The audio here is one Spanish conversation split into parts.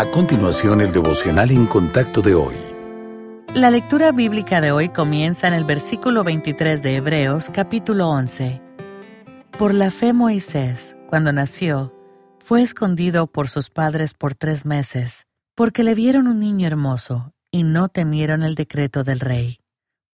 A continuación, el devocional en contacto de hoy. La lectura bíblica de hoy comienza en el versículo 23 de Hebreos, capítulo 11. Por la fe Moisés, cuando nació, fue escondido por sus padres por tres meses, porque le vieron un niño hermoso y no temieron el decreto del rey.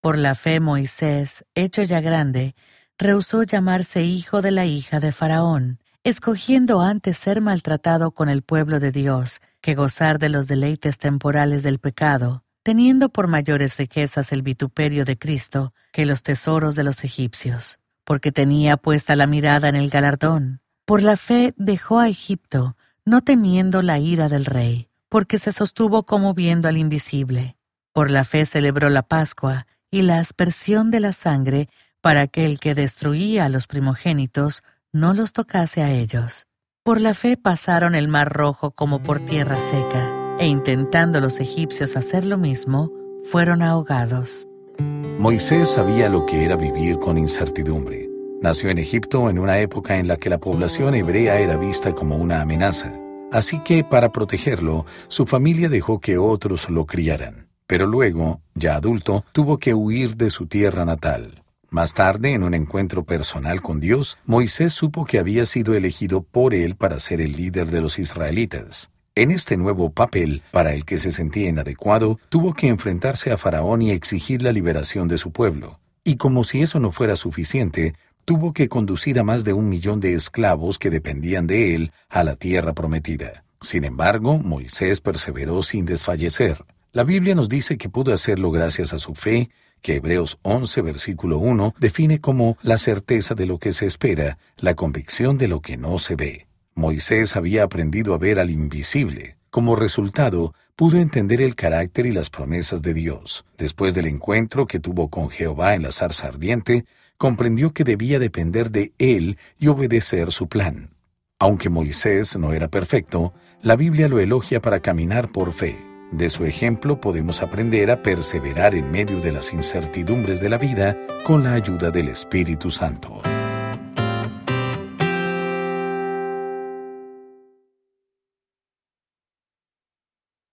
Por la fe Moisés, hecho ya grande, rehusó llamarse hijo de la hija de Faraón, escogiendo antes ser maltratado con el pueblo de Dios que gozar de los deleites temporales del pecado, teniendo por mayores riquezas el vituperio de Cristo que los tesoros de los egipcios, porque tenía puesta la mirada en el galardón. Por la fe dejó a Egipto, no temiendo la ira del rey, porque se sostuvo como viendo al invisible. Por la fe celebró la Pascua y la aspersión de la sangre para que el que destruía a los primogénitos no los tocase a ellos. Por la fe pasaron el mar rojo como por tierra seca, e intentando los egipcios hacer lo mismo, fueron ahogados. Moisés sabía lo que era vivir con incertidumbre. Nació en Egipto en una época en la que la población hebrea era vista como una amenaza. Así que, para protegerlo, su familia dejó que otros lo criaran. Pero luego, ya adulto, tuvo que huir de su tierra natal. Más tarde, en un encuentro personal con Dios, Moisés supo que había sido elegido por él para ser el líder de los israelitas. En este nuevo papel, para el que se sentía inadecuado, tuvo que enfrentarse a Faraón y exigir la liberación de su pueblo. Y como si eso no fuera suficiente, tuvo que conducir a más de un millón de esclavos que dependían de él a la tierra prometida. Sin embargo, Moisés perseveró sin desfallecer. La Biblia nos dice que pudo hacerlo gracias a su fe que Hebreos 11, versículo 1, define como la certeza de lo que se espera, la convicción de lo que no se ve. Moisés había aprendido a ver al invisible. Como resultado, pudo entender el carácter y las promesas de Dios. Después del encuentro que tuvo con Jehová en la zarza ardiente, comprendió que debía depender de él y obedecer su plan. Aunque Moisés no era perfecto, la Biblia lo elogia para caminar por fe. De su ejemplo podemos aprender a perseverar en medio de las incertidumbres de la vida con la ayuda del Espíritu Santo.